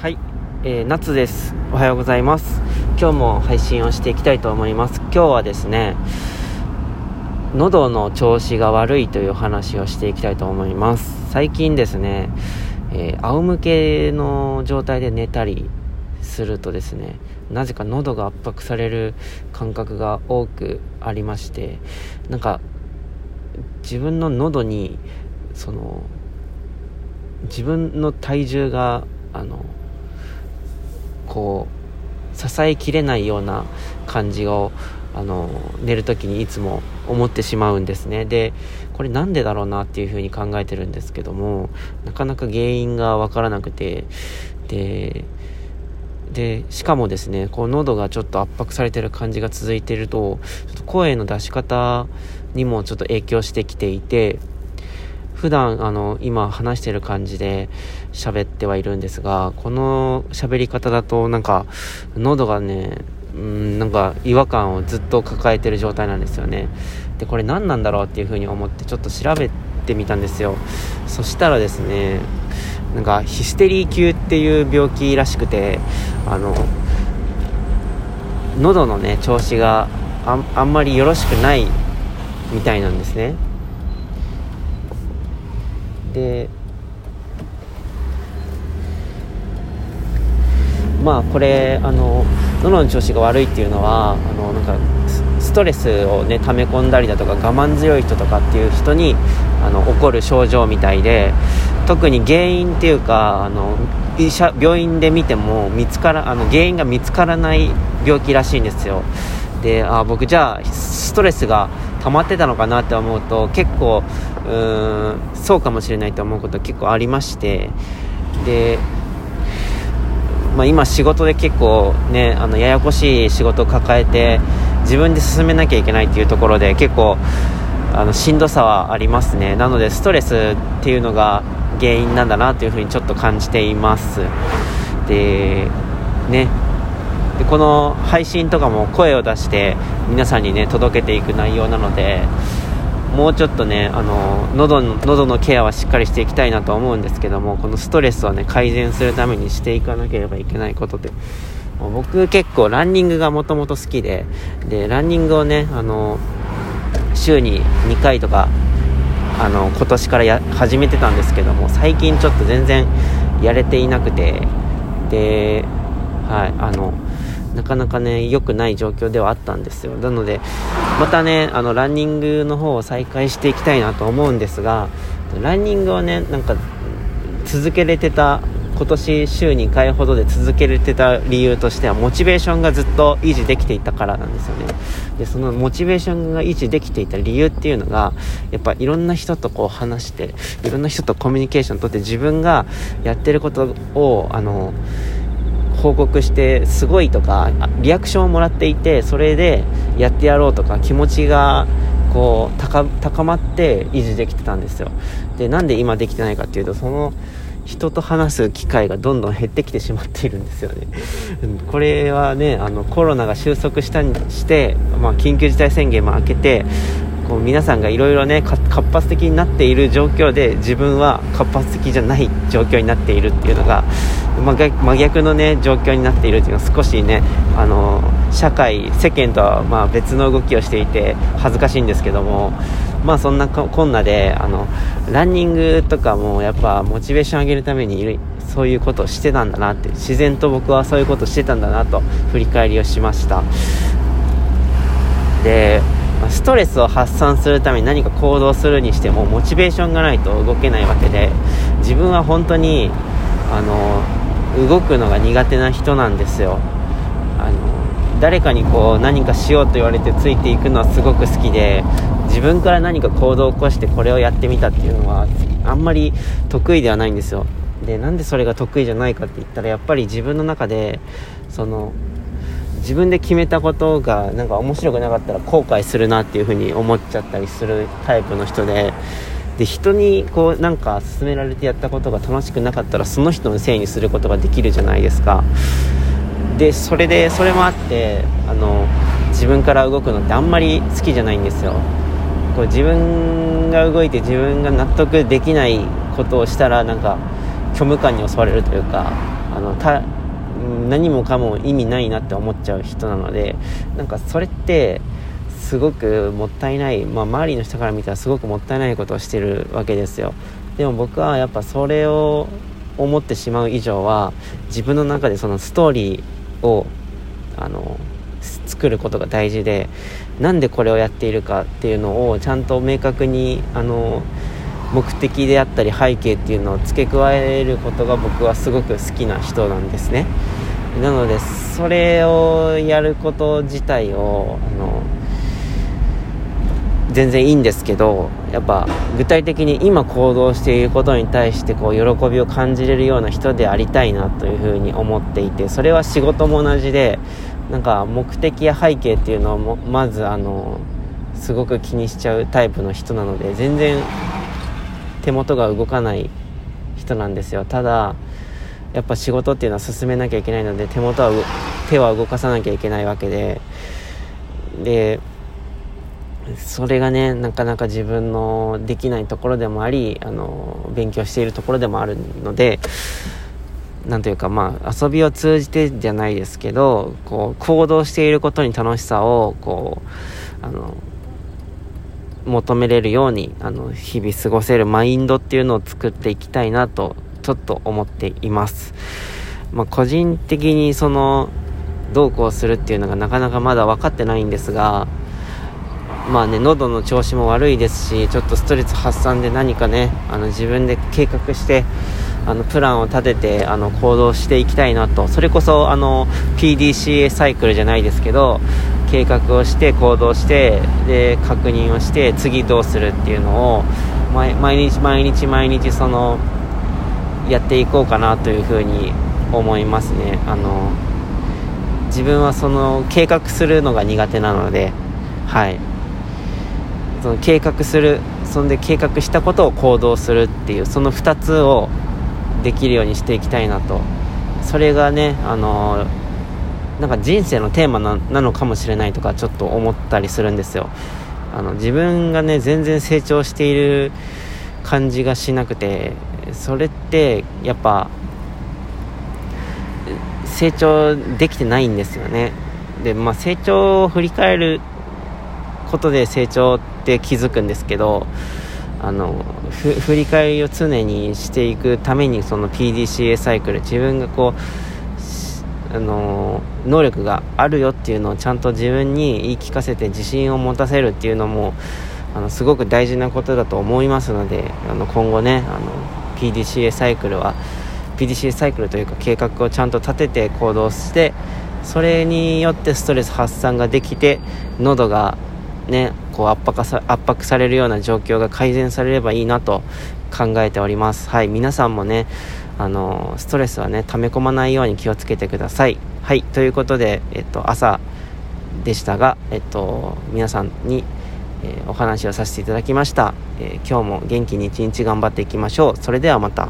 はい、えー、夏です。おはようございます。今日も配信をしていきたいと思います。今日はですね、喉の調子が悪いという話をしていきたいと思います。最近ですね、えー仰向けの状態で寝たりするとですね、なぜか喉が圧迫される感覚が多くありまして、なんか自分の喉にその自分の体重があのこう支えきれないような感じをあの寝る時にいつも思ってしまうんですね。でこれなんでだろうなっていうふうに考えてるんですけどもなかなか原因がわからなくてででしかもですねこう喉がちょっと圧迫されてる感じが続いてるとちょっと声の出し方にもちょっと影響してきていて普段あの今話してる感じで喋ってはいるんですがこの喋り方だとなんか喉がねうんなんか違和感をずっと抱えてる状態なんですよね。でこれ何なんだろうっていうふうに思ってちょっと調べてみたんですよ。そしたらですねなんかヒステリー級っていう病気らしくてあの喉のね調子がああんまりよろしくないみたいなんですね。でまあこれあの喉の調子が悪いっていうのはあのなんかストレスをね溜め込んだりだとか我慢強い人とかっていう人にあの起こる症状みたいで特に原因っていうかあの医者病院で見ても見つからあの原因が見つからない病気らしいんですよ。であ僕じゃあストレスが溜まってたのかなって思うと結構うーんそうかもしれないと思うこと結構ありまして。で、まあ、今仕事で結構ねあのややこしい仕事を抱えて自分で進めなきゃいけないっていうところで結構あのしんどさはありますね。なのでストレスっていうのが原因なんだなというふうにちょっと感じています。でね。でこの配信とかも声を出して皆さんにね届けていく内容なのでもうちょっとねあの喉の喉のケアはしっかりしていきたいなと思うんですけどもこのストレスをね改善するためにしていかなければいけないことで。僕結構ランニングがもともと好きででランニングをねあの週に2回とかあの今年からや始めてたんですけども最近ちょっと全然やれていなくてではいあのなかなかね良くない状況ではあったんですよ。なのでまたねあのランニングの方を再開していきたいなと思うんですがランニングをねなんか続けれてた今年週2回ほどで続けれてた理由としてはモチベーションがずっと維持できていたからなんですよね。でそのモチベーションが維持できていた理由っていうのがやっぱいろんな人とこう話していろんな人とコミュニケーション取って自分がやってることをあの報告してすごいとかリアクションをもらっていてそれでやってやろうとか気持ちがこう高まって維持できてたんですよ。でなんで今できてないかっていうとその人と話す機会がどんどん減ってきてしまっているんですよね。これはねあのコロナが収束したにして、まあ、緊急事態宣言も明けてこう皆さんがいろいろね活発的になっている状況で自分は活発的じゃない状況になっているっていうのが、真逆のね状況になっているっていうのは少しねあの社会世間とはまあ別の動きをしていて恥ずかしいんですけどもまあそんなこんなであのランニングとかもやっぱモチベーション上げるためにそういうことをしてたんだなって自然と僕はそういうことをしてたんだなと振り返りをしました。でストレスを発散するために何か行動するにしてもモチベーションがないと動けないわけで自分は本当にあの動くのが苦手な人なんですよ。あの誰かにこう何かしようと言われてついていくのはすごく好きで自分から何か行動を起こしてこれをやってみたっていうのはあんまり得意ではないんですよ。でなんでそれが得意じゃないかって言ったらやっぱり自分の中でその自分で決めたことがなんか面白くなかったら後悔するなっていう風に思っちゃったりするタイプの人でで人にこうなんか勧められてやったことが楽しくなかったらその人のせいにすることができるじゃないですか。でそれでそれもあってあの自分から動くのってあんまり好きじゃないんですよ。こう自分が動いて自分が納得できないことをしたらなんか虚無感に襲われるというかあのた何もかも意味ないなって思っちゃう人なのでなんかそれってすごくもったいない、まあ、周りの人から見たらすごくもったいないことをしてるわけですよ。でも僕はやっぱそれを思ってしまう以上は自分の中でそのストーリーをあの作ることが大事でなんでこれをやっているかっていうのをちゃんと明確にあの目的であったり背景っていうのを付け加えることが僕はすごく好きな人なんですね。なのでそれをやること自体をあの全然いいんですけどやっぱ具体的に今行動していることに対してこう喜びを感じれるような人でありたいなというふうに思っていてそれは仕事も同じでなんか目的や背景っていうのをまずあのすごく気にしちゃうタイプの人なので全然手元が動かない人なんですよ。ただやっぱ仕事っていうのは進めなきゃいけないので手元は手は動かさなきゃいけないわけででそれがねなかなか自分のできないところでもありあの勉強しているところでもあるのでなんというかまあ遊びを通じてじゃないですけどこう行動していることに楽しさをこうあの求めれるようにあの日々過ごせるマインドっていうのを作っていきたいなとちょっと思っています。まあ、個人的にそのどうこうするっていうのがなかなかまだ分かってないんですがまあね喉の調子も悪いですしちょっとストレス発散で何かねあの自分で計画してあのプランを立ててあの行動していきたいなと。それこそあの PDCA サイクルじゃないですけど計画をして行動してで確認をして次どうするっていうのを毎日毎日毎日そのやっていこうかなというふうに思いますね。あの自分はその計画するのが苦手なのではい。その計画するそんで計画したことを行動するっていうその2つをできるようにしていきたいなと。それがねあのなんか人生のテーマなのかもしれないとかちょっと思ったりするんですよ。あの自分がね全然成長している感じがしなくてそれってやっぱ成長できてないんですよね。でまあ成長を振り返ることで成長って気づくんですけどあの振り返りを常にしていくためにその PDCA サイクル自分がこうあの能力があるよっていうのをちゃんと自分に言い聞かせて自信を持たせるっていうのもあのすごく大事なことだと思いますのであの今後ねあの PDCA サイクルは PDCA サイクルというか計画をちゃんと立てて行動してそれによってストレス発散ができて喉がねこう圧迫さ圧迫されるような状況が改善されればいいなと考えております。はい。皆さんもねあのストレスはね溜め込まないように気をつけてください。はい。ということで、えっと、朝でしたが、えっと、皆さんに、えー、お話をさせていただきました、えー、今日も元気に一日頑張っていきましょう。それではまた。